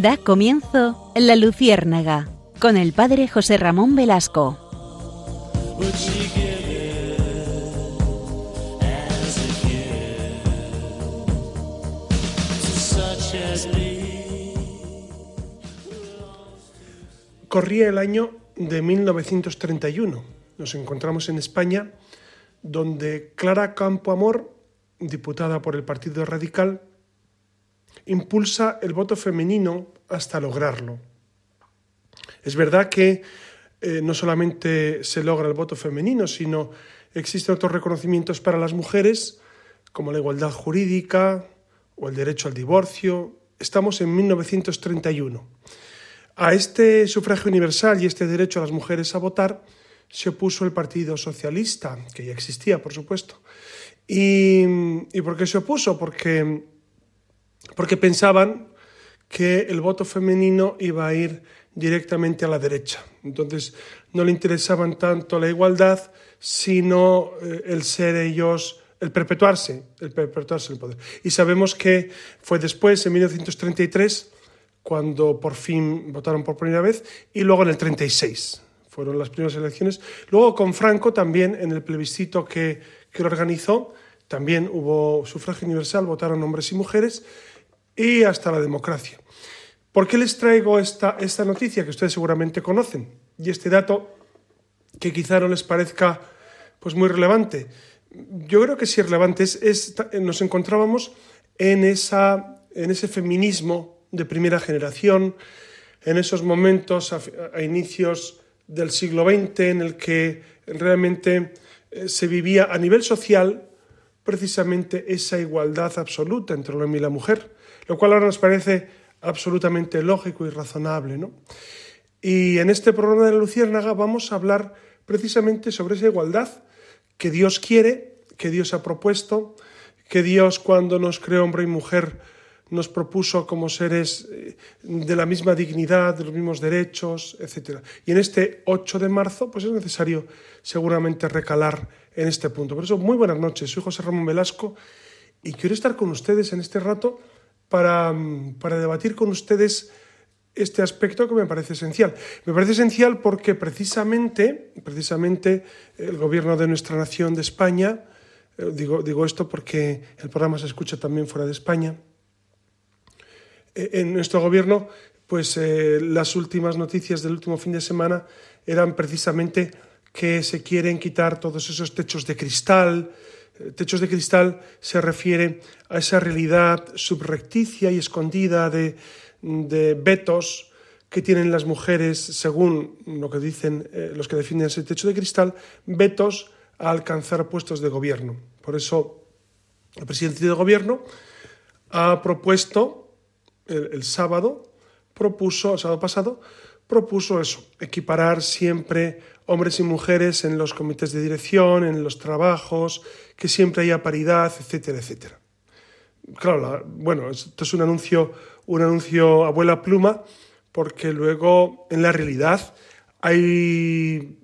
Da comienzo La Luciérnaga con el padre José Ramón Velasco. Corría el año de 1931. Nos encontramos en España, donde Clara Campoamor, diputada por el Partido Radical, impulsa el voto femenino hasta lograrlo. Es verdad que eh, no solamente se logra el voto femenino, sino existen otros reconocimientos para las mujeres, como la igualdad jurídica o el derecho al divorcio. Estamos en 1931. A este sufragio universal y este derecho a las mujeres a votar se opuso el Partido Socialista, que ya existía, por supuesto. ¿Y, ¿y por qué se opuso? Porque porque pensaban que el voto femenino iba a ir directamente a la derecha. Entonces no le interesaban tanto la igualdad, sino eh, el ser ellos, el perpetuarse, el perpetuarse el poder. Y sabemos que fue después, en 1933, cuando por fin votaron por primera vez, y luego en el 36 fueron las primeras elecciones. Luego con Franco también, en el plebiscito que, que lo organizó, también hubo sufragio universal, votaron hombres y mujeres, y hasta la democracia. ¿Por qué les traigo esta, esta noticia que ustedes seguramente conocen? Y este dato que quizá no les parezca pues, muy relevante. Yo creo que sí es relevante. Es, nos encontrábamos en, esa, en ese feminismo de primera generación, en esos momentos a, a inicios del siglo XX en el que realmente eh, se vivía a nivel social precisamente esa igualdad absoluta entre el hombre y la mujer lo cual ahora nos parece absolutamente lógico y razonable. ¿no? Y en este programa de la Luciérnaga vamos a hablar precisamente sobre esa igualdad que Dios quiere, que Dios ha propuesto, que Dios cuando nos creó hombre y mujer nos propuso como seres eh, de la misma dignidad, de los mismos derechos, etc. Y en este 8 de marzo pues es necesario seguramente recalar en este punto. Por eso, muy buenas noches, soy José Ramón Velasco y quiero estar con ustedes en este rato para, para debatir con ustedes este aspecto que me parece esencial. Me parece esencial porque precisamente, precisamente el gobierno de nuestra nación de España, eh, digo, digo esto porque el programa se escucha también fuera de España, eh, en nuestro gobierno, pues eh, las últimas noticias del último fin de semana eran precisamente que se quieren quitar todos esos techos de cristal, Techos de cristal se refiere a esa realidad subrepticia y escondida de, vetos que tienen las mujeres, según lo que dicen eh, los que defienden ese techo de cristal, vetos a alcanzar puestos de gobierno. Por eso, el presidente de gobierno ha propuesto el, sábado, propuso, el sábado pasado, propuso eso, equiparar siempre hombres y mujeres en los comités de dirección, en los trabajos, que siempre haya paridad, etcétera, etcétera. Claro, bueno, esto es un anuncio, un anuncio abuela pluma, porque luego en la realidad hay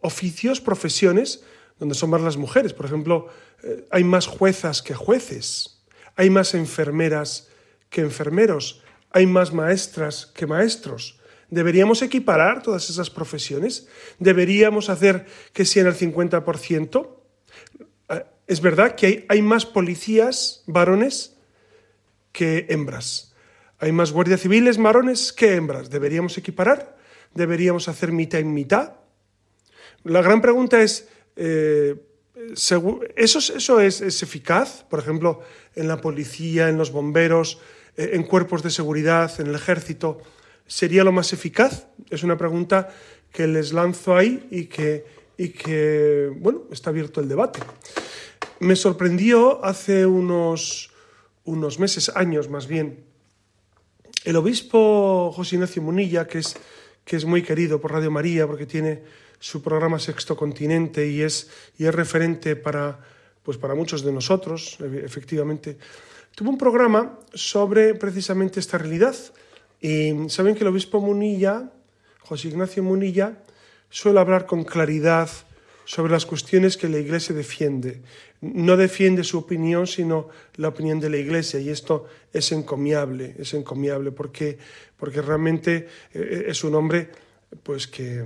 oficios, profesiones, donde son más las mujeres. Por ejemplo, eh, hay más juezas que jueces, hay más enfermeras que enfermeros, hay más maestras que maestros. ¿Deberíamos equiparar todas esas profesiones? ¿Deberíamos hacer que sean el 50%? Eh, es verdad que hay, más policías varones que hembras. Hay más guardias civiles varones que hembras. ¿Deberíamos equiparar? ¿Deberíamos hacer mitad en mitad? La gran pregunta es, eh, ¿eso, eso es, eficaz? Por ejemplo, en la policía, en los bomberos, eh, en cuerpos de seguridad, en el ejército sería lo más eficaz? Es una pregunta que les lanzo ahí y que, y que bueno, está abierto el debate. Me sorprendió hace unos, unos meses, años más bien, el obispo José Ignacio Munilla, que es, que es muy querido por Radio María porque tiene su programa Sexto Continente y es, y es referente para, pues para muchos de nosotros, efectivamente, tuvo un programa sobre precisamente esta realidad, y saben que el obispo Munilla, José Ignacio Munilla, suele hablar con claridad sobre las cuestiones que la Iglesia defiende. No defiende su opinión, sino la opinión de la Iglesia, y esto es encomiable, es encomiable, porque, porque realmente eh, es un hombre pues, que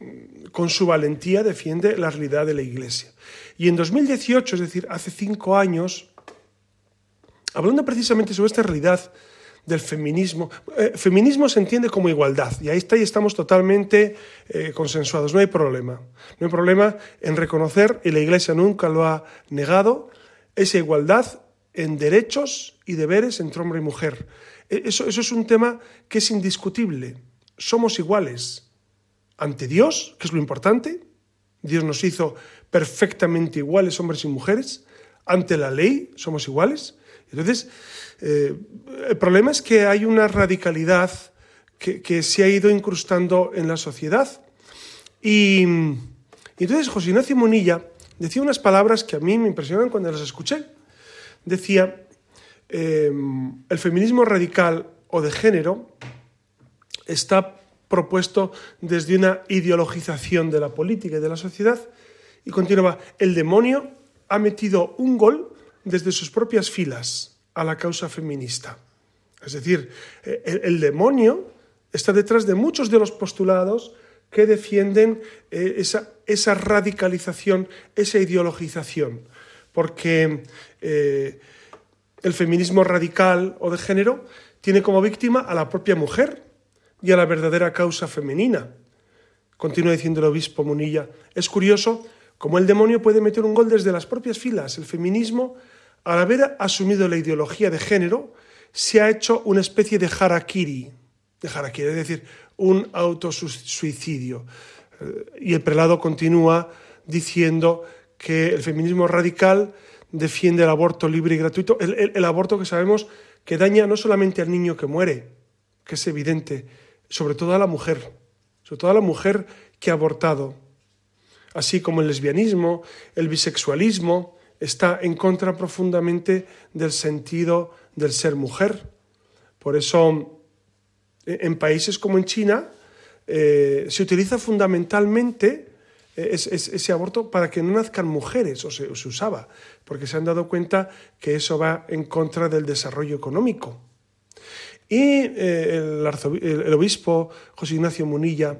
mm, con su valentía defiende la realidad de la Iglesia. Y en 2018, es decir, hace cinco años, hablando precisamente sobre esta realidad, del feminismo. Eh, feminismo se entiende como igualdad y ahí está y estamos totalmente eh, consensuados, no hay problema. No hay problema en reconocer, y la Iglesia nunca lo ha negado, esa igualdad en derechos y deberes entre hombre y mujer. E, eso, eso es un tema que es indiscutible. Somos iguales ante Dios, que es lo importante. Dios nos hizo perfectamente iguales hombres y mujeres. Ante la ley somos iguales. Entonces, eh, el problema es que hay una radicalidad que, se ha ido incrustando en la sociedad. Y, entonces José Ignacio Monilla decía unas palabras que a mí me impresionan cuando las escuché. Decía, em, el feminismo radical o de género está propuesto desde una ideologización de la política y de la sociedad. Y continuaba, el demonio ha metido un gol desde sus propias filas a la causa feminista. Es decir, eh, el, demonio está detrás de muchos de los postulados que defienden eh, esa, radicalización, esa ideologización, porque eh, el feminismo radical o de género tiene como víctima a la propia mujer y a la verdadera causa femenina. Continúa diciendo el obispo Munilla, es curioso cómo el demonio puede meter un gol desde las propias filas. El feminismo al haber asumido la ideología de género, se ha hecho una especie de harakiri, de harakiri, es decir, un autosuicidio. Eh, y el prelado continúa diciendo que el feminismo radical defiende el aborto libre y gratuito, el, aborto que sabemos que daña no solamente al niño que muere, que es evidente, sobre todo a la mujer, sobre todo a la mujer que ha abortado, así como el lesbianismo, el bisexualismo, está en contra profundamente del sentido del ser mujer. Por eso, e, en países como en China, eh, se utiliza fundamentalmente eh, ese aborto para que no nazcan mujeres, o se, usaba, porque se han dado cuenta que eso va en contra del desarrollo económico. Y eh, el, obispo José Ignacio Munilla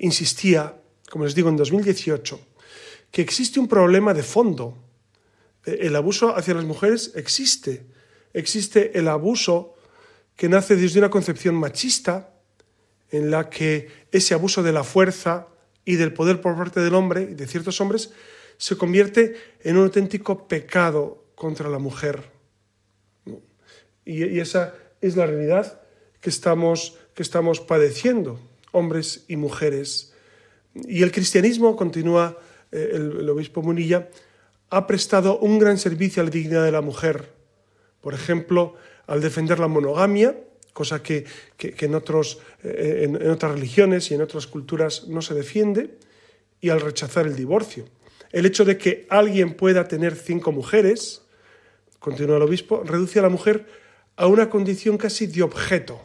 insistía, como les digo, en 2018, que existe un problema de fondo el abuso hacia las mujeres existe. Existe el abuso que nace desde una concepción machista, en la que ese abuso de la fuerza y del poder por parte del hombre y de ciertos hombres se convierte en un auténtico pecado contra la mujer. Y, esa es la realidad que estamos, que estamos padeciendo, hombres y mujeres. Y el cristianismo, continúa eh, el obispo Munilla, ha prestado un gran servicio a la dignidad de la mujer. Por ejemplo, al defender la monogamia, cosa que, en, otros, eh, en, otras religiones y en otras culturas no se defiende, y al rechazar el divorcio. El hecho de que alguien pueda tener cinco mujeres, continúa el obispo, reduce a la mujer a una condición casi de objeto,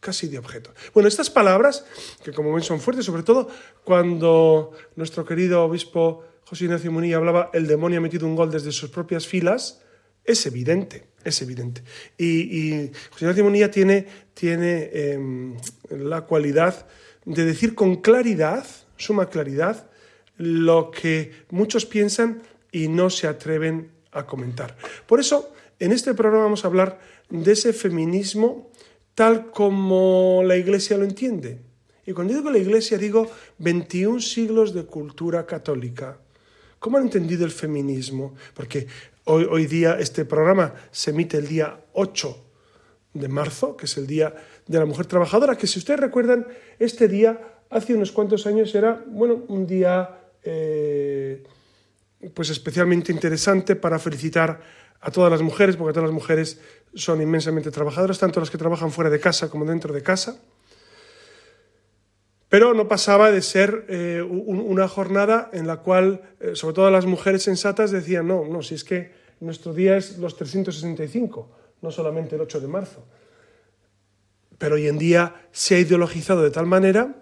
casi de objeto. Bueno, estas palabras, que como ven son fuertes, sobre todo cuando nuestro querido obispo José Ignacio Munilla hablaba, el demonio ha metido un gol desde sus propias filas, es evidente, es evidente. Y, José Ignacio Munilla tiene, tiene em, la cualidad de decir con claridad, suma claridad, lo que muchos piensan y no se atreven a comentar. Por eso, en este programa vamos a hablar de ese feminismo tal como la Iglesia lo entiende. Y cuando digo la Iglesia digo 21 siglos de cultura católica. ¿Cómo han entendido el feminismo? Porque hoy, hoy día este programa se emite el día 8 de marzo, que es el Día de la Mujer Trabajadora, que si ustedes recuerdan, este día hace unos cuantos años era, bueno, un día eh, pues especialmente interesante para felicitar a todas las mujeres, porque todas las mujeres son inmensamente trabajadoras, tanto las que trabajan fuera de casa como dentro de casa. Pero no pasaba de ser eh, una jornada en la cual, eh, sobre todo las mujeres sensatas, decían, no, no, si es que nuestro día es los 365, no solamente el 8 de marzo. Pero hoy en día se ha ideologizado de tal manera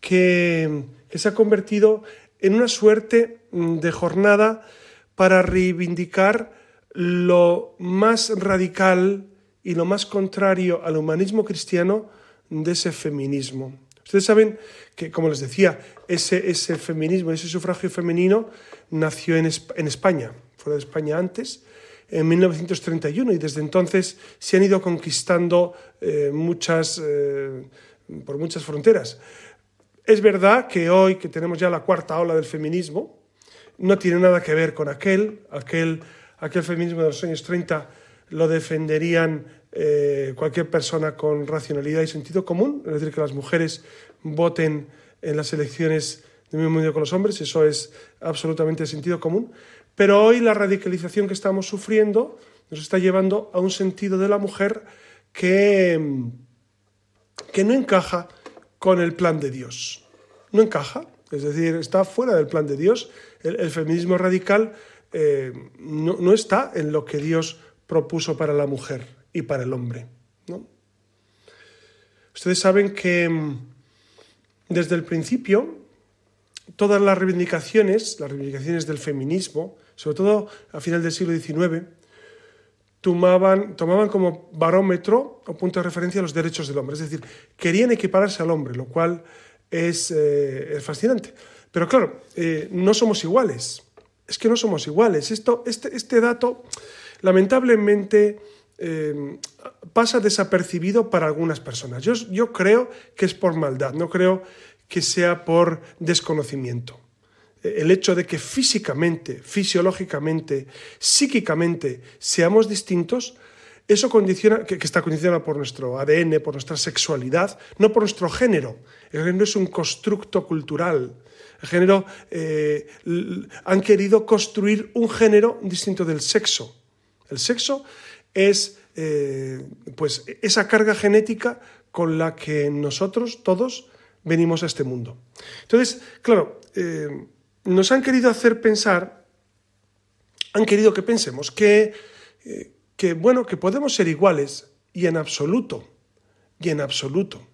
que, se ha convertido en una suerte mm, de jornada para reivindicar lo más radical y lo más contrario al humanismo cristiano de ese feminismo. Ustedes saben que, como les decía, ese, ese feminismo, ese sufragio femenino nació en, en España, fuera de España antes, en 1931 y desde entonces se han ido conquistando eh, muchas, eh, por muchas fronteras. Es verdad que hoy que tenemos ya la cuarta ola del feminismo, no tiene nada que ver con aquel, aquel, aquel feminismo de los años 30 lo defenderían eh, cualquier persona con racionalidad y sentido común, es decir, que las mujeres voten en las elecciones del mismo medio con los hombres, eso es absolutamente sentido común. Pero hoy la radicalización que estamos sufriendo nos está llevando a un sentido de la mujer que, que no encaja con el plan de Dios. No encaja, es decir, está fuera del plan de Dios. El, feminismo radical eh, no, está en lo que Dios propuso para la mujer y para el hombre. ¿no? Ustedes saben que mm, desde el principio todas las reivindicaciones, las reivindicaciones del feminismo, sobre todo a final del siglo XIX, tomaban, tomaban como barómetro o punto de referencia los derechos del hombre. Es decir, querían equipararse al hombre, lo cual es, eh, fascinante. Pero claro, eh, no somos iguales. Es que no somos iguales. Esto, este, este dato, lamentablemente, eh, pasa desapercibido para algunas personas. Yo, creo que es por maldad, no creo que sea por desconocimiento. El hecho de que físicamente, fisiológicamente, psíquicamente seamos distintos, eso condiciona, que, está condicionado por nuestro ADN, por nuestra sexualidad, no por nuestro género. El género es un constructo cultural. El género, eh, han querido construir un género distinto del sexo. El sexo es eh, pues, esa carga genética con la que nosotros todos venimos a este mundo. Entonces, claro, eh, nos han querido hacer pensar, han querido que pensemos que, eh, que, bueno, que podemos ser iguales y en absoluto, y en absoluto.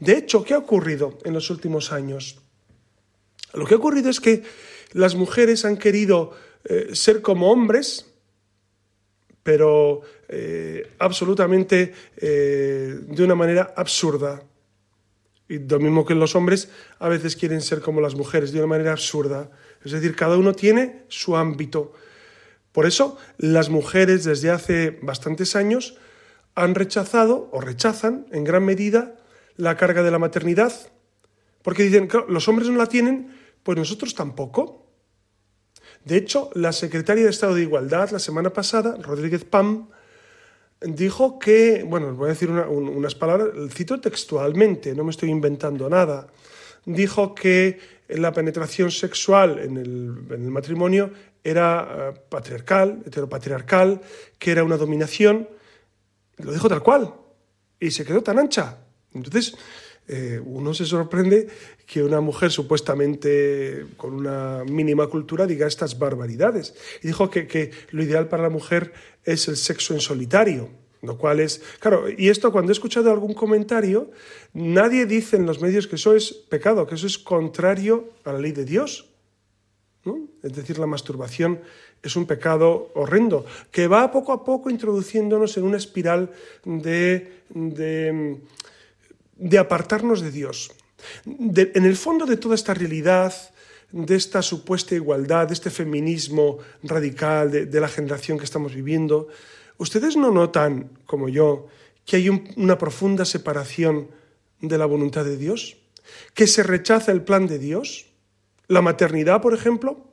De hecho, ¿qué ha ocurrido en los últimos años? Lo que ha ocurrido es que las mujeres han querido ser como hombres, pero absolutamente de una manera absurda, y lo mismo que los hombres a veces quieren ser como las mujeres de una manera absurda. Es decir, cada uno tiene su ámbito. Por eso las mujeres desde hace bastantes años han rechazado o rechazan en gran medida la carga de la maternidad. Porque dicen, los hombres no la tienen, pues nosotros tampoco. De hecho, la secretaria de Estado de Igualdad la semana pasada, Rodríguez Pam, dijo que, bueno, voy a decir unas palabras, cito textualmente, no me estoy inventando nada, dijo que la penetración sexual en el, matrimonio era eh, patriarcal, heteropatriarcal, que era una dominación, lo dijo tal cual, y se quedó tan ancha. Entonces, eh, uno se sorprende que una mujer supuestamente con una mínima cultura diga estas barbaridades. Y dijo que, que lo ideal para la mujer es el sexo en solitario. Lo cual es, claro, y esto cuando he escuchado algún comentario, nadie dice en los medios que eso es pecado, que eso es contrario a la ley de Dios. Es decir, la masturbación es un pecado horrendo, que va poco a poco introduciéndonos en una espiral de de apartarnos de Dios. en el fondo de toda esta realidad, de esta supuesta igualdad, de este feminismo radical de, la generación que estamos viviendo, ¿ustedes no notan, como yo, que hay una profunda separación de la voluntad de Dios? ¿Que se rechaza el plan de Dios? ¿La maternidad, por ejemplo?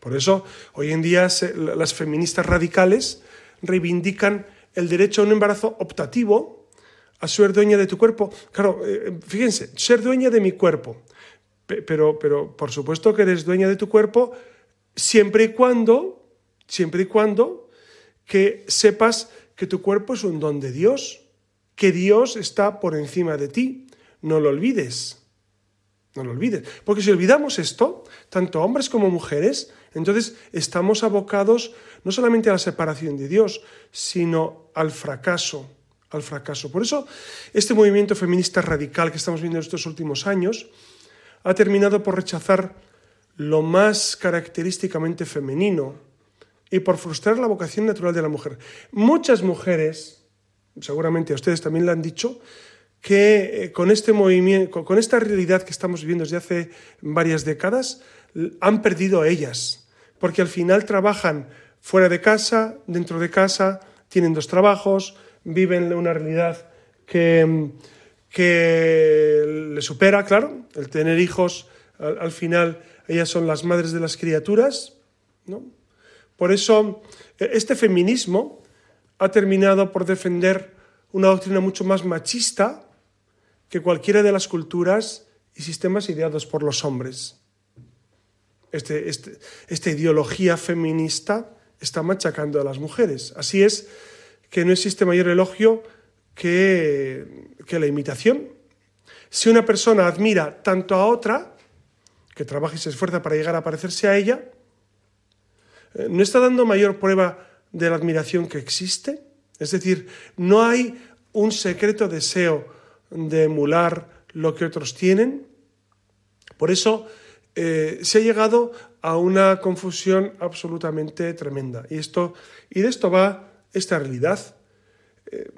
Por eso, hoy en día las feministas radicales reivindican el derecho a un embarazo optativo, a ser dueña de tu cuerpo. Claro, eh, fíjense, ser dueña de mi cuerpo. Pero, pero por supuesto que eres dueña de tu cuerpo siempre y cuando, siempre y cuando que sepas que tu cuerpo es un don de Dios, que Dios está por encima de ti. No lo olvides. No lo olvides. Porque si olvidamos esto, tanto hombres como mujeres, entonces estamos abocados no solamente a la separación de Dios, sino al fracaso, al fracaso. Por eso, este movimiento feminista radical que estamos viendo en estos últimos años ha terminado por rechazar lo más característicamente femenino y por frustrar la vocación natural de la mujer. Muchas mujeres, seguramente a ustedes también le han dicho, que eh, con este movimiento, con esta realidad que estamos viviendo desde hace varias décadas, han perdido a ellas, porque al final trabajan fuera de casa, dentro de casa, tienen dos trabajos, viven una realidad que, que le supera, claro, el tener hijos, al, final ellas son las madres de las criaturas, ¿no? Por eso e, este feminismo ha terminado por defender una doctrina mucho más machista que cualquiera de las culturas y sistemas ideados por los hombres. Este, este, esta ideología feminista está machacando a las mujeres. Así es que no existe mayor elogio que, que la imitación. Si una persona admira tanto a otra, que trabaja y se esfuerza para llegar a parecerse a ella, eh, ¿no está dando mayor prueba de la admiración que existe? Es decir, no hay un secreto deseo de emular lo que otros tienen. Por eso eh, se ha llegado a una confusión absolutamente tremenda. Y, esto, y de esto va esta realidad. Eh,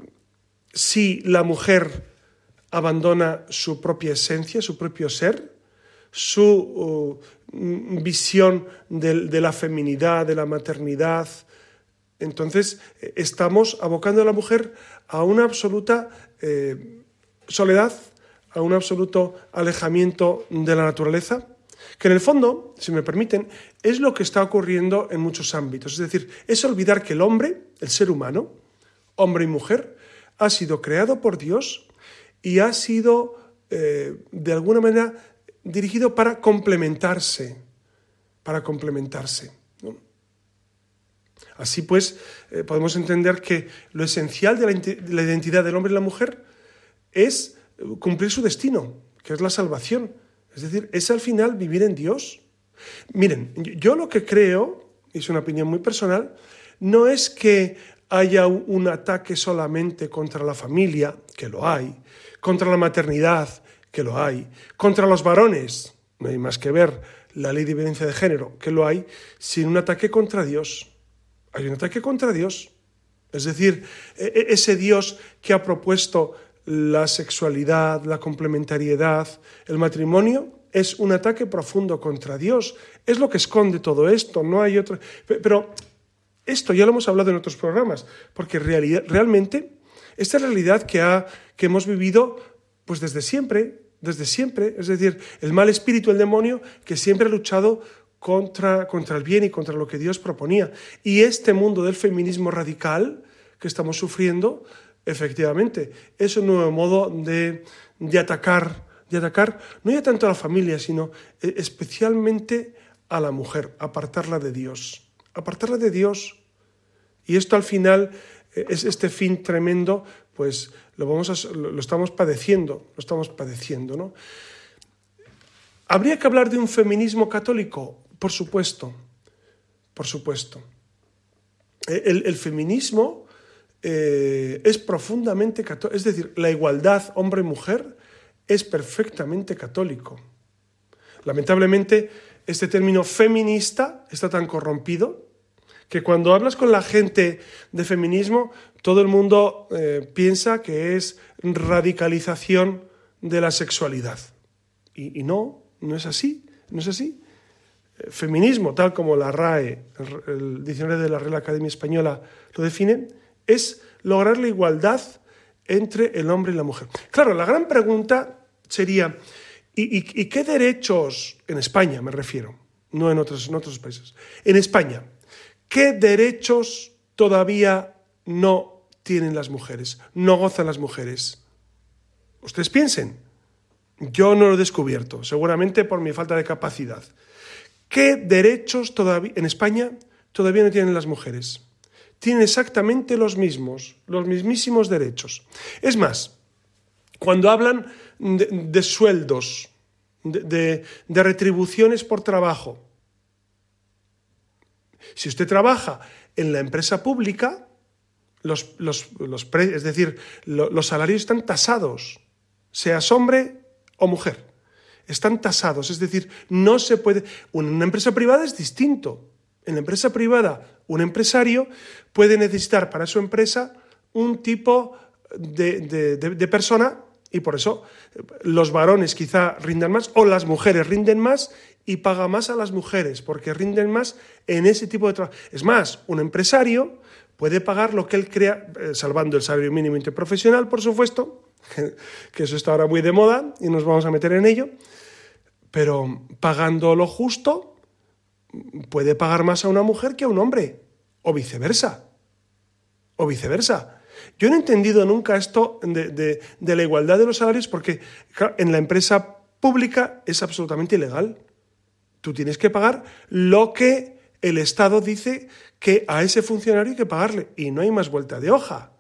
si la mujer abandona su propia esencia, su propio ser, su uh, visión de, la feminidad, de la maternidad, entonces eh, estamos abocando a la mujer a una absoluta soledad, a un absoluto alejamiento de la naturaleza, que en el fondo, si me permiten, es lo que está ocurriendo en muchos ámbitos. Es decir, es olvidar que el hombre, el ser humano, hombre y mujer, ha sido creado por Dios y ha sido, eh, de alguna manera, dirigido para complementarse, para complementarse. Así pues, eh, podemos entender que lo esencial de la identidad del hombre y la mujer es cumplir su destino, que es la salvación. Es decir, es al final vivir en Dios. Miren, yo lo que creo, es una opinión muy personal, no es que haya un ataque solamente contra la familia, que lo hay, contra la maternidad, que lo hay, contra los varones, no hay más que ver la ley de violencia de género, que lo hay, sino un ataque contra Dios. Hay un ataque contra Dios. Es decir, e, e, ese Dios que ha propuesto la sexualidad, la complementariedad, el matrimonio, es un ataque profundo contra Dios. Es lo que esconde todo esto, no hay otro. Pero esto ya lo hemos hablado en otros programas, porque realmente esta realidad que, ha, que hemos vivido pues desde siempre, desde siempre, es decir, el mal espíritu, el demonio, que siempre ha luchado contra, contra el bien y contra lo que Dios proponía. Y este mundo del feminismo radical que estamos sufriendo, Efectivamente, es un nuevo modo de, atacar, de atacar no ya tanto a la familia, sino eh, especialmente a la mujer, apartarla de Dios, apartarla de Dios. Y esto al final eh, es este fin tremendo, pues lo, vamos lo estamos padeciendo, lo estamos padeciendo, ¿no? ¿Habría que hablar de un feminismo católico? Por supuesto, por supuesto. el feminismo eh, es profundamente católico. Es decir, la igualdad hombre-mujer es perfectamente católico. Lamentablemente, este término feminista está tan corrompido que cuando hablas con la gente de feminismo, todo el mundo eh, piensa que es radicalización de la sexualidad. Y, no, no es así, no es así. Eh, feminismo, tal como la RAE, el, el diccionario de la Real Academia Española, lo define, es lograr la igualdad entre el hombre y la mujer. Claro, la gran pregunta sería, ¿y, qué derechos, en España me refiero, no en otros, en otros países, en España, qué derechos todavía no tienen las mujeres, no gozan las mujeres? Ustedes piensen, yo no lo he descubierto, seguramente por mi falta de capacidad. ¿Qué derechos todavía en España todavía no tienen las mujeres? Tienen exactamente los mismos, los mismísimos derechos. Es más, cuando hablan de, sueldos, de, retribuciones por trabajo, si usted trabaja en la empresa pública, los, es decir, los salarios están tasados, seas hombre o mujer. están tasados, es decir, no se puede... Una empresa privada es distinto. En la empresa privada, un empresario puede necesitar para su empresa un tipo de, persona y por eso los varones quizá rindan más o las mujeres rinden más y paga más a las mujeres porque rinden más en ese tipo de trabajo. Es más, un empresario puede pagar lo que él crea, eh, salvando el salario mínimo interprofesional, por supuesto, que eso está ahora muy de moda y nos vamos a meter en ello, pero pagando lo justo puede pagar más a una mujer que a un hombre, o viceversa, o viceversa. Yo no he entendido nunca esto de, la igualdad de los salarios porque en la empresa pública es absolutamente ilegal. Tú tienes que pagar lo que el Estado dice que a ese funcionario hay que pagarle y no hay más vuelta de hoja.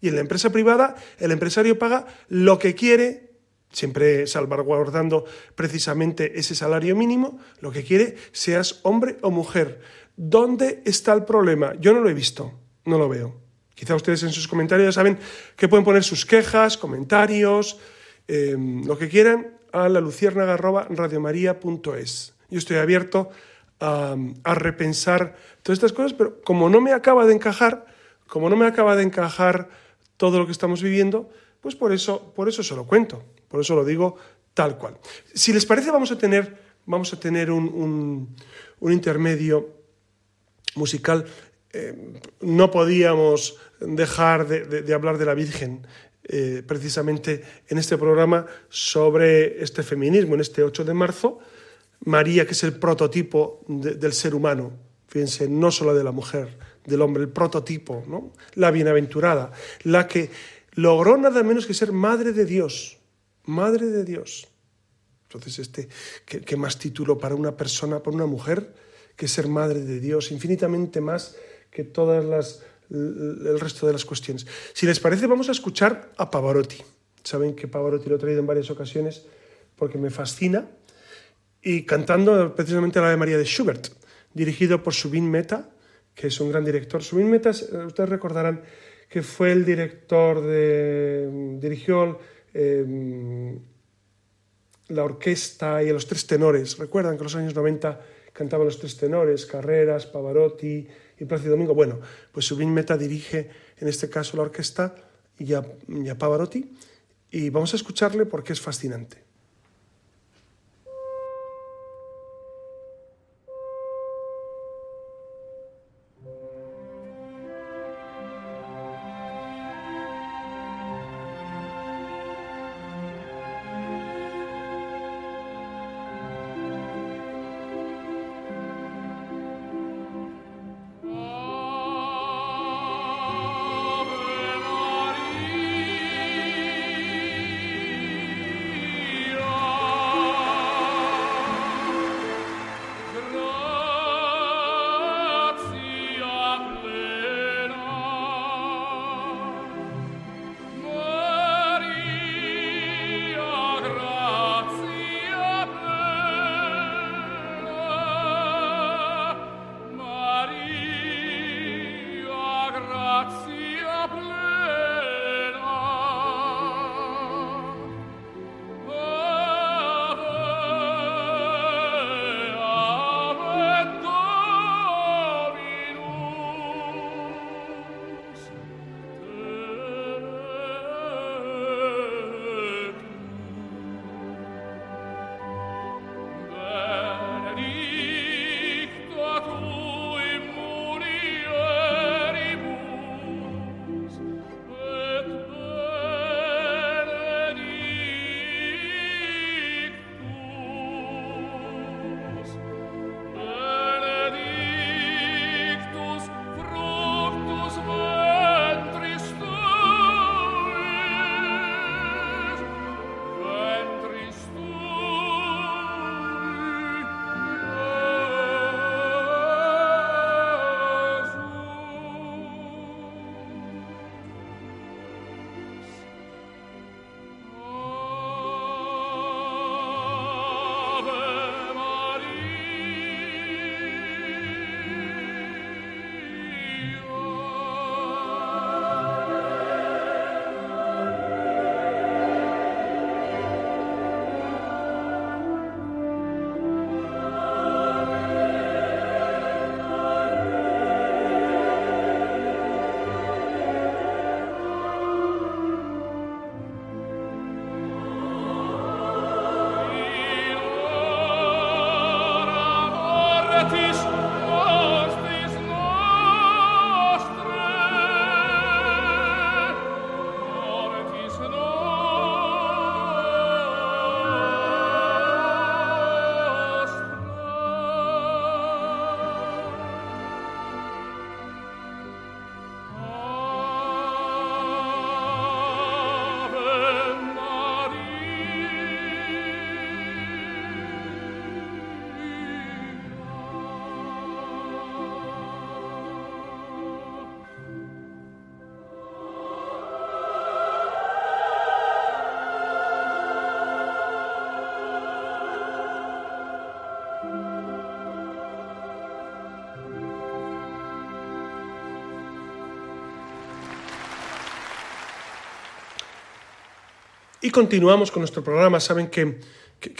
Y en la empresa privada el empresario paga lo que quiere, siempre salvaguardando precisamente ese salario mínimo, lo que quiere, seas hombre o mujer. ¿Dónde está el problema? Yo no lo he visto, no lo veo. Quizá ustedes en sus comentarios saben que pueden poner sus quejas, comentarios, em, lo que quieran a la luciérnaga.radiomaría.es. Yo estoy abierto a, a repensar todas estas cosas, pero como no me acaba de encajar, como no me acaba de encajar todo lo que estamos viviendo, pues por eso, por eso se lo cuento, por eso lo digo tal cual. Si les parece, vamos a tener, vamos a tener un, intermedio musical. Eh, no podíamos dejar de, hablar de la Virgen eh, precisamente en este programa sobre este feminismo, en este 8 de marzo. María, que es el prototipo del ser humano, fíjense, no solo de la mujer, del hombre, el prototipo, ¿no? la bienaventurada, la que logró nada menos que ser madre de Dios, madre de Dios. Entonces, este, ¿qué, más título para una persona, para una mujer, que ser madre de Dios, infinitamente más que todas las el resto de las cuestiones. Si les parece, vamos a escuchar a Pavarotti. Saben que Pavarotti lo he traído en varias ocasiones porque me fascina. Y cantando precisamente la de María de Schubert, dirigido por Subin Meta, que es un gran director. Subin Metas, eh, ustedes recordarán que fue el director de. dirigió em, la orquesta y a los tres tenores. Recuerdan que en los años 90 cantaban los tres tenores, Carreras, Pavarotti y Plácido Domingo. Bueno, pues Subin Meta dirige en este caso la orquesta y a Pavarotti y vamos a escucharle porque es fascinante. Y continuamos con nuestro programa. Saben que,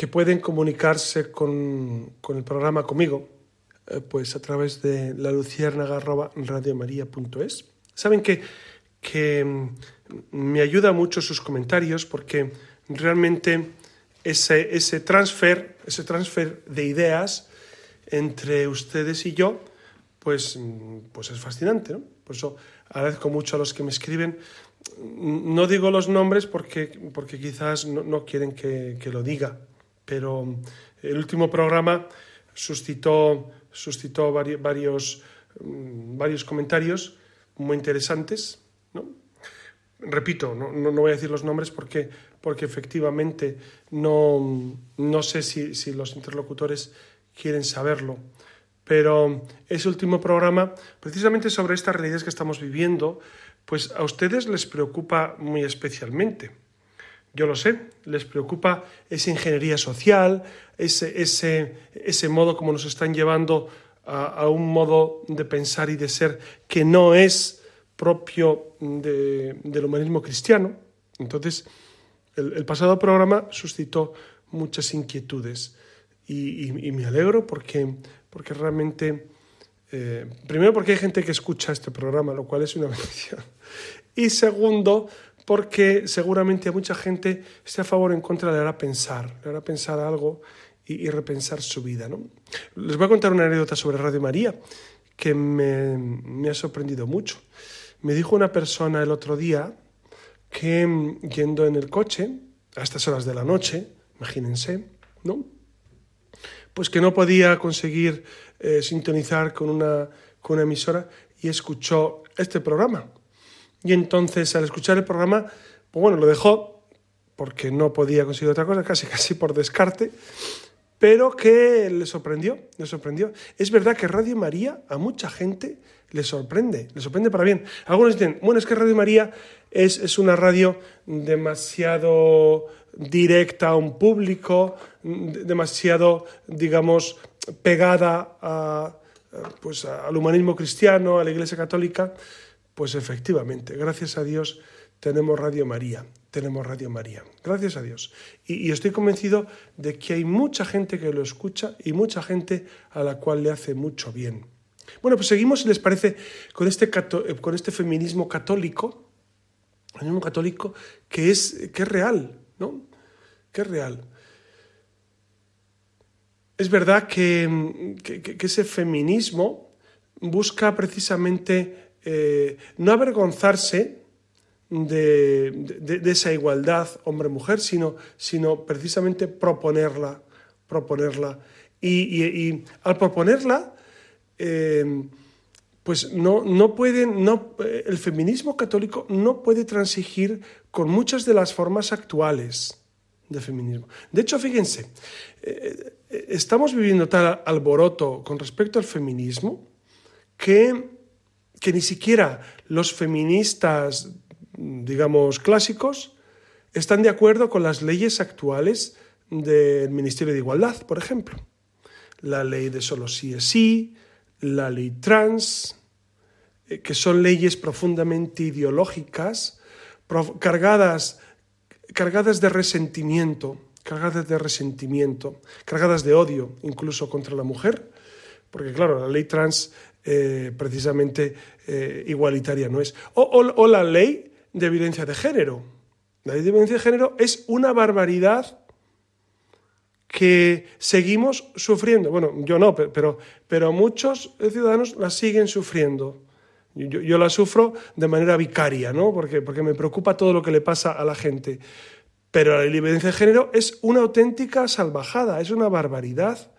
pueden comunicarse con, el programa conmigo, eh, pues a través de la luciérnaga.radiomaría.es. Saben que, que mm, me ayuda mucho sus comentarios porque realmente ese, ese transfer, ese transfer de ideas entre ustedes y yo, pues, mm, pues es fascinante. ¿no? Por eso agradezco mucho a los que me escriben no digo los nombres porque, porque quizás no, quieren que, lo diga, pero el último programa suscitó, suscitó varios, mm, varios comentarios muy interesantes. Repito, no, no, voy a decir los nombres porque, porque efectivamente no, no sé si, si los interlocutores quieren saberlo. Pero ese último programa, precisamente sobre estas realidades que estamos viviendo, pues a ustedes les preocupa muy especialmente. Yo lo sé, les preocupa esa ingeniería social, ese, ese, ese modo como nos están llevando a, un modo de pensar y de ser que no es propio del humanismo cristiano. Entonces, el, pasado programa suscitó muchas inquietudes y, me alegro porque, porque realmente eh, primero porque hay gente que escucha este programa, lo cual es una bendición. Y segundo, porque seguramente mucha gente esté a favor o en contra le hará pensar, le hará pensar algo y, repensar su vida. ¿no? Les voy a contar una anécdota sobre Radio María que me, ha sorprendido mucho. Me dijo una persona el otro día que yendo en el coche, a estas horas de la noche, imagínense, ¿no? Pues que no podía conseguir eh, sintonizar con una emisora y escuchó este programa. Y entonces al escuchar el programa, pues bueno, lo dejó porque no podía conseguir otra cosa, casi casi por descarte, pero que le sorprendió, le sorprendió. Es verdad que Radio María a mucha gente le sorprende, le sorprende para bien. Algunos dicen, bueno, es que Radio María es, es una radio demasiado directa a un público, demasiado, digamos, pegada a, pues, al humanismo cristiano, a la Iglesia Católica, pues efectivamente, gracias a Dios tenemos Radio María, tenemos Radio María, gracias a Dios. Y, estoy convencido de que hay mucha gente que lo escucha y mucha gente a la cual le hace mucho bien. Bueno, pues seguimos, si les parece, con este, con este feminismo católico, feminismo católico que es, que es real, ¿no? Que es real. Es verdad que, ese feminismo busca precisamente eh, no avergonzarse de, esa igualdad hombre-mujer, sino, sino, precisamente proponerla, proponerla. Y, al proponerla, eh, pues no, no pueden, no, el feminismo católico no puede transigir con muchas de las formas actuales de feminismo. De hecho, fíjense, eh, estamos viviendo tal alboroto con respecto al feminismo que, que ni siquiera los feministas, digamos, clásicos, están de acuerdo con las leyes actuales del Ministerio de Igualdad, por ejemplo. La ley de solo sí es sí, la ley trans, eh, que son leyes profundamente ideológicas, cargadas, cargadas de resentimiento cargadas de resentimiento, cargadas de odio incluso contra la mujer, porque claro, la ley trans eh, precisamente eh, igualitaria no es. O, la ley de violencia de género. La ley de violencia de género es una barbaridad que seguimos sufriendo. Bueno, yo no, pero, pero muchos ciudadanos la siguen sufriendo. Yo, la sufro de manera vicaria, ¿no? Porque, porque me preocupa todo lo que le pasa a la gente. Pero la libertad de género es una auténtica salvajada, es una barbaridad.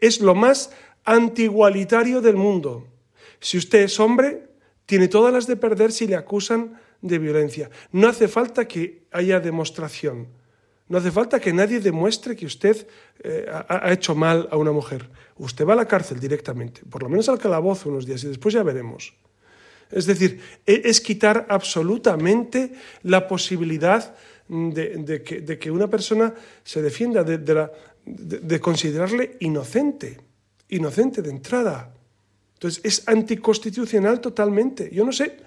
Es lo más antigualitario del mundo. Si usted es hombre, tiene todas las de perder si le acusan de violencia. No hace falta que haya demostración. No hace falta que nadie demuestre que usted eh, ha, hecho mal a una mujer. Usted va a la cárcel directamente, por lo menos al calabozo unos días y después ya veremos. Es decir, e, es quitar absolutamente la posibilidad de, que, una persona se defienda, de, considerarle inocente, inocente de entrada. Entonces es anticonstitucional totalmente. Yo no sé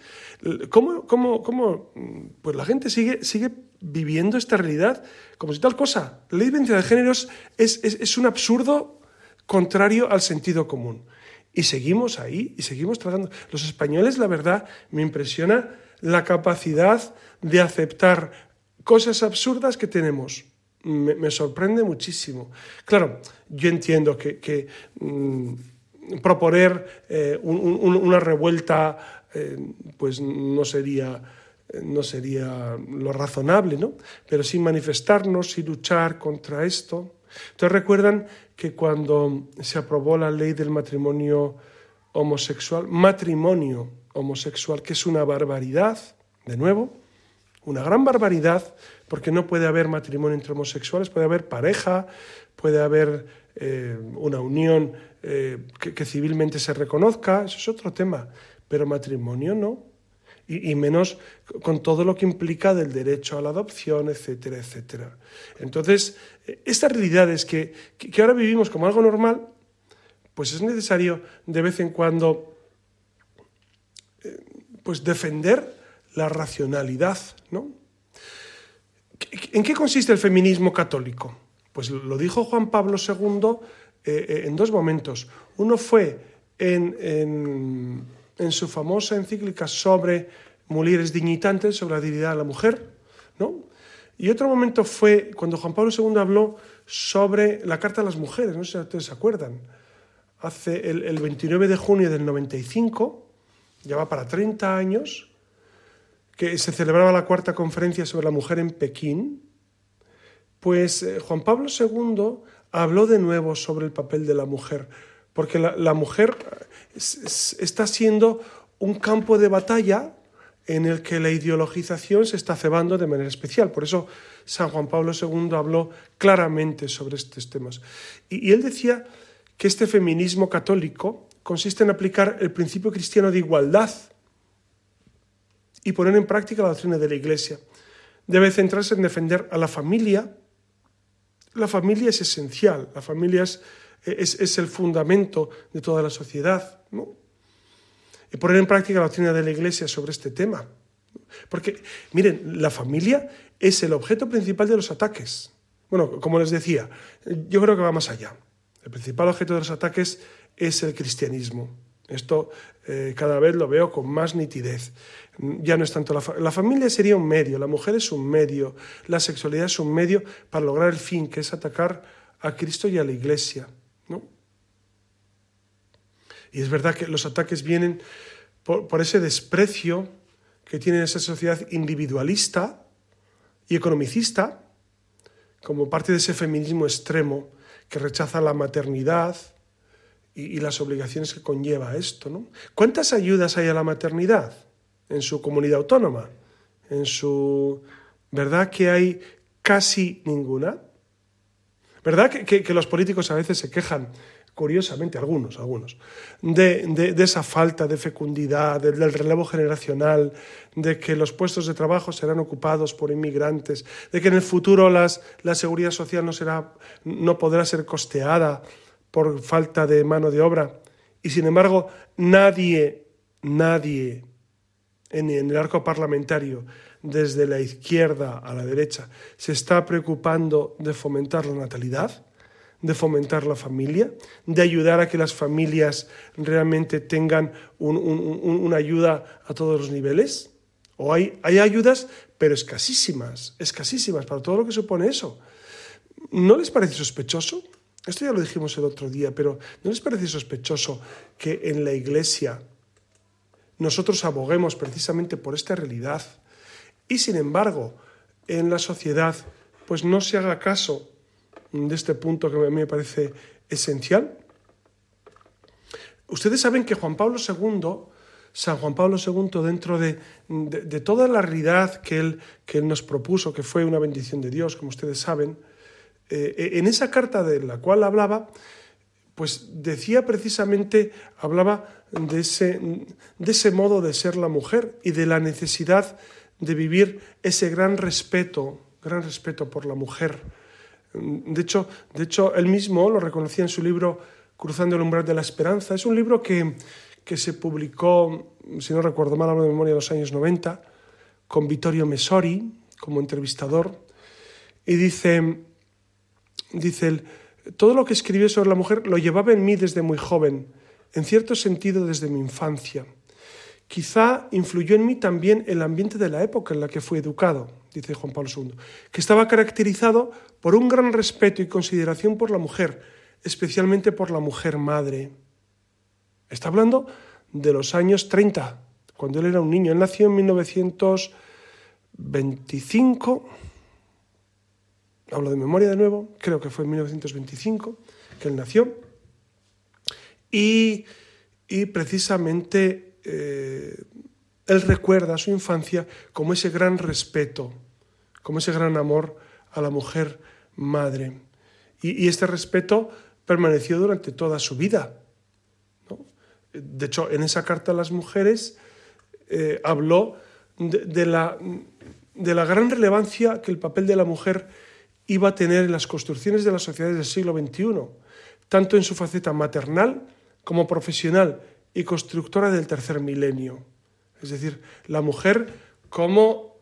cómo, cómo, cómo pues la gente sigue, sigue viviendo esta realidad como si tal cosa. La ley de identidad de géneros es, es, es un absurdo contrario al sentido común. Y seguimos ahí, y seguimos tratando. Los españoles, la verdad, me impresiona la capacidad de aceptar cosas absurdas que tenemos. Me, sorprende muchísimo. Claro, yo entiendo que, mm, proponer eh, una revuelta eh, pues no sería, no sería lo razonable, ¿no? Pero sí manifestarnos y luchar contra esto. Entonces recuerdan que cuando se aprobó la ley del matrimonio homosexual, matrimonio homosexual, que es una barbaridad, de nuevo, una gran barbaridad, porque no puede haber matrimonio entre homosexuales, puede haber pareja, puede haber eh, una unión eh, que, civilmente se reconozca, eso es otro tema, pero matrimonio no, y, menos con todo lo que implica del derecho a la adopción, etcétera, etcétera. Entonces, estas realidades que, que ahora vivimos como algo normal, pues es necesario de vez en cuando eh, pues defender la racionalidad, ¿no? ¿En qué consiste el feminismo católico? Pues lo dijo Juan Pablo II eh, eh, en dos momentos. Uno fue en, su famosa encíclica sobre mujeres dignitantes, sobre la dignidad de la mujer, ¿no? Y otro momento fue cuando Juan Pablo II habló sobre la Carta a las Mujeres, no sé si ustedes se acuerdan. Hace el, el 29 de junio del 95, ya va para 30 años, que se celebraba la cuarta conferencia sobre la mujer en Pekín, pues eh, Juan Pablo II habló de nuevo sobre el papel de la mujer, porque la, mujer está siendo un campo de batalla en el que la ideologización se está cebando de manera especial. Por eso San Juan Pablo II habló claramente sobre estos temas. y él decía que este feminismo católico consiste en aplicar el principio cristiano de igualdad y poner en práctica la doctrina de la Iglesia. Debe centrarse en defender a la familia. La familia es esencial, la familia es, es, el fundamento de toda la sociedad. Y poner en práctica la doctrina de la Iglesia sobre este tema. Porque, miren, la familia es el objeto principal de los ataques. Bueno, como les decía, yo creo que va más allá. El principal objeto de los ataques es el cristianismo. Esto eh, cada vez lo veo con más nitidez. Ya no es tanto la, la familia sería un medio, la mujer es un medio, la sexualidad es un medio para lograr el fin, que es atacar a Cristo y a la Iglesia. ¿no? Y es verdad que los ataques vienen por, por ese desprecio que tiene esa sociedad individualista y economicista, como parte de ese feminismo extremo que rechaza la maternidad, y, las obligaciones que conlleva esto. ¿no? ¿Cuántas ayudas hay a la maternidad en su comunidad autónoma? En su... ¿Verdad que hay casi ninguna? ¿Verdad que, que, los políticos a veces se quejan, curiosamente, algunos, algunos, de, de, esa falta de fecundidad, del relevo generacional, de que los puestos de trabajo serán ocupados por inmigrantes, de que en el futuro las, la seguridad social no, será, no podrá ser costeada por falta de mano de obra. Y sin embargo, nadie, nadie en, el arco parlamentario, desde la izquierda a la derecha, se está preocupando de fomentar la natalidad, de fomentar la familia, de ayudar a que las familias realmente tengan una ayuda a todos los niveles. O hay, hay ayudas, pero escasísimas, escasísimas para todo lo que supone eso. ¿No les parece sospechoso? Esto ya lo dijimos el otro día, pero ¿no les parece sospechoso que en la Iglesia nosotros aboguemos precisamente por esta realidad y sin embargo en la sociedad pues no se haga caso de este punto que a mí me parece esencial? Ustedes saben que Juan Pablo II, San Juan Pablo II, dentro de, de, toda la realidad que él, que él nos propuso, que fue una bendición de Dios, como ustedes saben, eh, en esa carta de la cual hablaba, pues decía precisamente, hablaba de ese, de ese modo de ser la mujer y de la necesidad de vivir ese gran respeto, gran respeto por la mujer. De hecho, de hecho él mismo lo reconocía en su libro Cruzando el umbral de la esperanza. Es un libro que, que se publicó, si no recuerdo mal, hablo de memoria, en los años 90, con Vittorio Messori como entrevistador. Y dice, dice él, todo lo que escribió sobre la mujer lo llevaba en mí desde muy joven, en cierto sentido desde mi infancia. Quizá influyó en mí también el ambiente de la época en la que fui educado, dice Juan Pablo II, que estaba caracterizado por un gran respeto y consideración por la mujer, especialmente por la mujer madre. Está hablando de los años 30, cuando él era un niño. Él nació en 1925, hablo de memoria de nuevo, creo que fue en 1925 que él nació, y, y precisamente eh, él recuerda su infancia como ese gran respeto, como ese gran amor a la mujer madre. Y, este respeto permaneció durante toda su vida. De hecho, en esa carta a las mujeres eh, habló de, la, de la gran relevancia que el papel de la mujer iba a tener en las construcciones de las sociedades del siglo XXI, tanto en su faceta maternal como profesional y constructora del tercer milenio. Es decir, la mujer como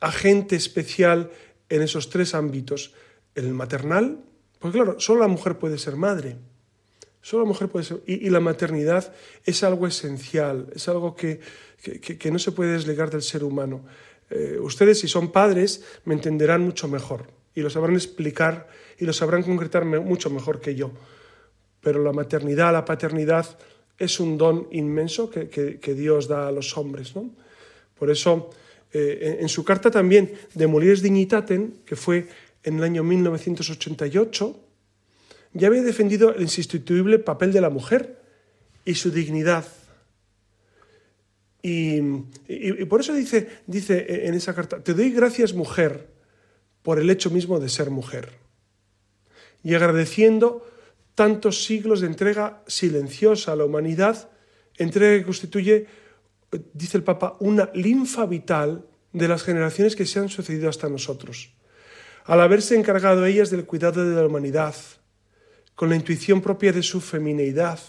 agente especial en esos tres ámbitos. El maternal, pues claro, solo la mujer puede ser madre. Solo la mujer puede ser. Y, la maternidad es algo esencial, es algo que, que, no se puede desligar del ser humano. Eh, ustedes, si son padres, me entenderán mucho mejor y lo sabrán explicar y lo sabrán concretar mucho mejor que yo pero la maternidad, la paternidad es un don inmenso que, Dios da a los hombres. ¿no? Por eso, eh, en, su carta también de Mulieres Dignitatem, que fue en el año 1988, ya había defendido el insustituible papel de la mujer y su dignidad. Y, por eso dice, dice en esa carta, te doy gracias mujer por el hecho mismo de ser mujer. Y agradeciendo tantos siglos de entrega silenciosa a la humanidad, entrega que constituye, dice el Papa, una linfa vital de las generaciones que se han sucedido hasta nosotros. Al haberse encargado ellas del cuidado de la humanidad, con la intuición propia de su femineidad,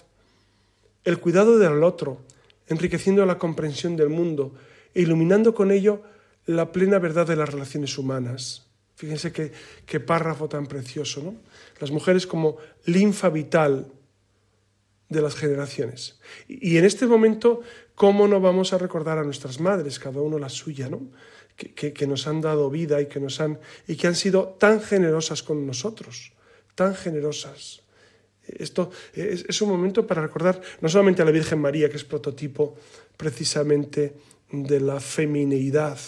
el cuidado del otro, enriqueciendo la comprensión del mundo e iluminando con ello la plena verdad de las relaciones humanas. Fíjense qué, párrafo tan precioso, ¿no? Las mujeres como linfa vital de las generaciones. Y en este momento, ¿cómo no vamos a recordar a nuestras madres, cada uno la suya, ¿no? que, que, nos han dado vida y que, nos han, y que han sido tan generosas con nosotros, tan generosas? Esto es, un momento para recordar no solamente a la Virgen María, que es prototipo precisamente de la femineidad.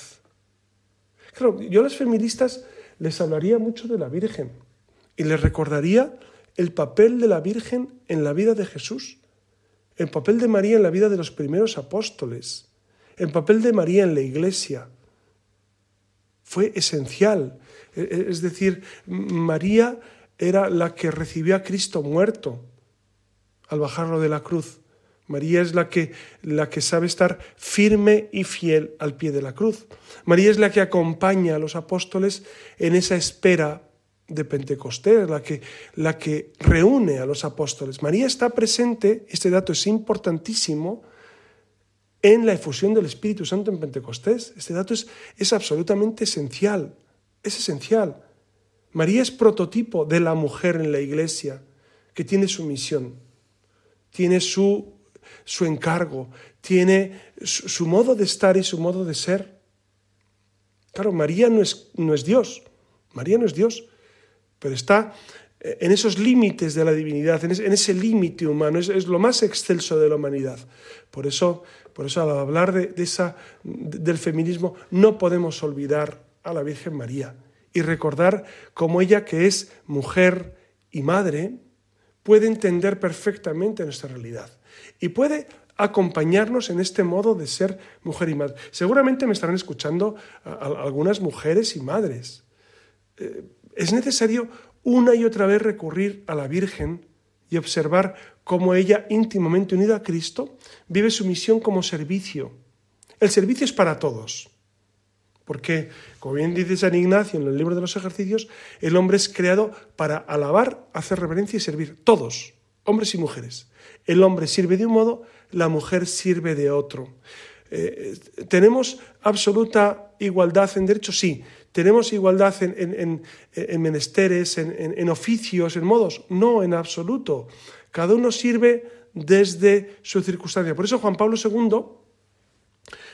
Claro, yo a las feministas les hablaría mucho de la Virgen y les recordaría el papel de la Virgen en la vida de Jesús, el papel de María en la vida de los primeros apóstoles, el papel de María en la Iglesia. Fue esencial. E, e, es decir, María era la que recibió a Cristo muerto al bajarlo de la cruz. María es la que, la que sabe estar firme y fiel al pie de la cruz. María es la que acompaña a los apóstoles en esa espera de Pentecostés, la que, la que reúne a los apóstoles. María está presente, este dato es importantísimo, en la efusión del Espíritu Santo en Pentecostés. Este dato es, es absolutamente esencial, es esencial. María es prototipo de la mujer en la iglesia, que tiene su misión, tiene su su encargo, tiene su, modo de estar y su modo de ser. Claro, María no es, no es Dios, María no es Dios, pero está eh, en esos límites de la divinidad, en ese, límite humano, es, lo más excelso de la humanidad. Por eso, por eso al hablar de, esa, del feminismo, no podemos olvidar a la Virgen María y recordar cómo ella, que es mujer y madre, puede entender perfectamente nuestra realidad y puede acompañarnos en este modo de ser mujer y madre. Seguramente me estarán escuchando algunas mujeres y madres. Eh, es necesario una y otra vez recurrir a la Virgen y observar cómo ella, íntimamente unida a Cristo, vive su misión como servicio. El servicio es para todos, Porque, como bien dice San Ignacio en el libro de los ejercicios, el hombre es creado para alabar, hacer reverencia y servir. Todos, hombres y mujeres. El hombre sirve de un modo, la mujer sirve de otro. Eh, ¿Tenemos absoluta igualdad en derechos? Sí. ¿Tenemos igualdad en, menesteres, en oficios, en modos? No, en absoluto. Cada uno sirve desde su circunstancia. Por eso Juan Pablo II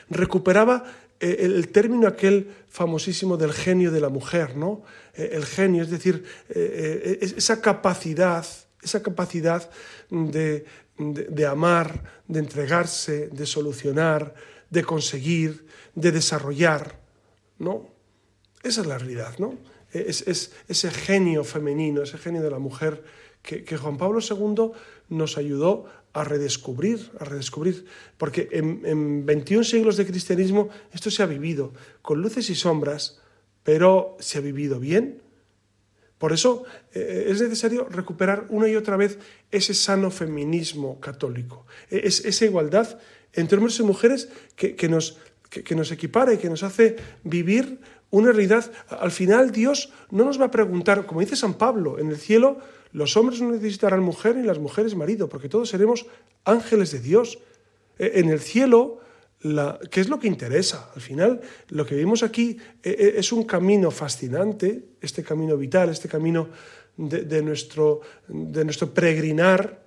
recuperaba el término aquel famosísimo del genio de la mujer, ¿no? Eh, el genio, es decir, eh, esa capacidad, esa capacidad de, amar, de entregarse, de solucionar, de conseguir, de desarrollar, ¿no? Esa es la realidad, ¿no? Es, ese genio femenino, ese genio de la mujer que, que Juan Pablo II nos ayudó a redescubrir, a redescubrir, porque en, 21 siglos de cristianismo esto se ha vivido, con luces y sombras, pero se ha vivido bien. Por eso eh, es necesario recuperar una y otra vez ese sano feminismo católico, e, es, esa igualdad entre hombres y mujeres que, nos, que nos equipara y que nos hace vivir una realidad. Al final Dios no nos va a preguntar, como dice San Pablo, en el cielo los hombres no necesitarán mujer ni las mujeres marido, porque todos seremos ángeles de Dios. E, en el cielo, ¿qué es lo que interesa? Al final, lo que vivimos aquí e, e, es un camino fascinante, este camino vital, este camino de, nuestro, de nuestro peregrinar,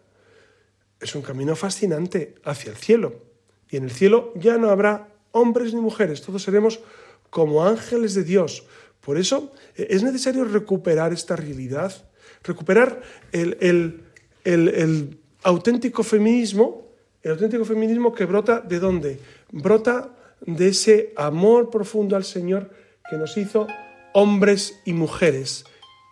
es un camino fascinante hacia el cielo. Y en el cielo ya no habrá hombres ni mujeres, todos seremos como ángeles de Dios. Por eso es necesario recuperar esta realidad recuperar el, auténtico feminismo, el auténtico feminismo que brota de dónde? Brota de ese amor profundo al Señor que nos hizo hombres y mujeres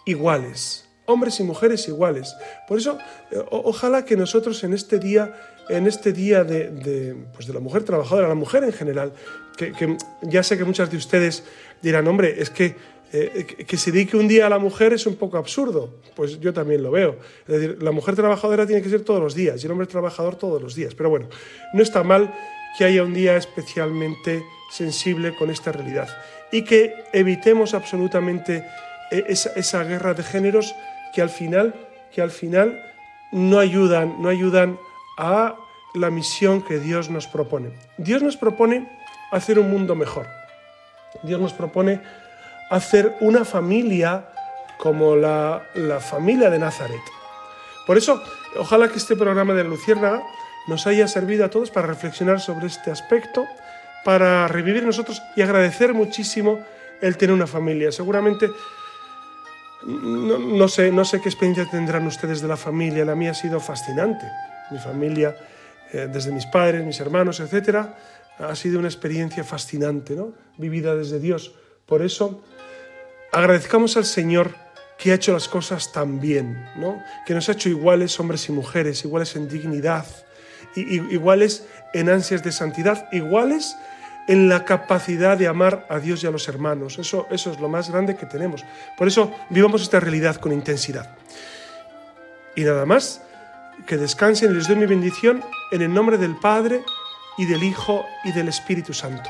iguales. Hombres y mujeres iguales. Por eso, eh, ojalá que nosotros en este día, en este día de, pues de la mujer trabajadora, la mujer en general, que, que ya sé que muchas de ustedes dirán, hombre, es que eh, que se dedique un día a la mujer es un poco absurdo. Pues yo también lo veo. Es decir, la mujer trabajadora tiene que ser todos los días y el hombre trabajador todos los días. Pero bueno, no está mal que haya un día especialmente sensible con esta realidad y que evitemos absolutamente eh, esa, guerra de géneros que al final, que al final no ayudan, no ayudan a la misión que Dios nos propone. Dios nos propone hacer un mundo mejor. Dios nos propone hacer una familia como la, familia de Nazaret. Por eso, ojalá que este programa de Luciérnaga nos haya servido a todos para reflexionar sobre este aspecto, para revivir nosotros y agradecer muchísimo el tener una familia. Seguramente, no, sé, no sé qué experiencia tendrán ustedes de la familia, la mía ha sido fascinante. Mi familia, eh, desde mis padres, mis hermanos, etcétera, ha sido una experiencia fascinante, ¿no? Vivida desde Dios. Por eso, agradezcamos al Señor que ha hecho las cosas tan bien, ¿no? que nos ha hecho iguales hombres y mujeres, iguales en dignidad, iguales en ansias de santidad, iguales en la capacidad de amar a Dios y a los hermanos. Eso, eso es lo más grande que tenemos. Por eso vivamos esta realidad con intensidad. Y nada más, que descansen y les doy mi bendición en el nombre del Padre y del Hijo y del Espíritu Santo.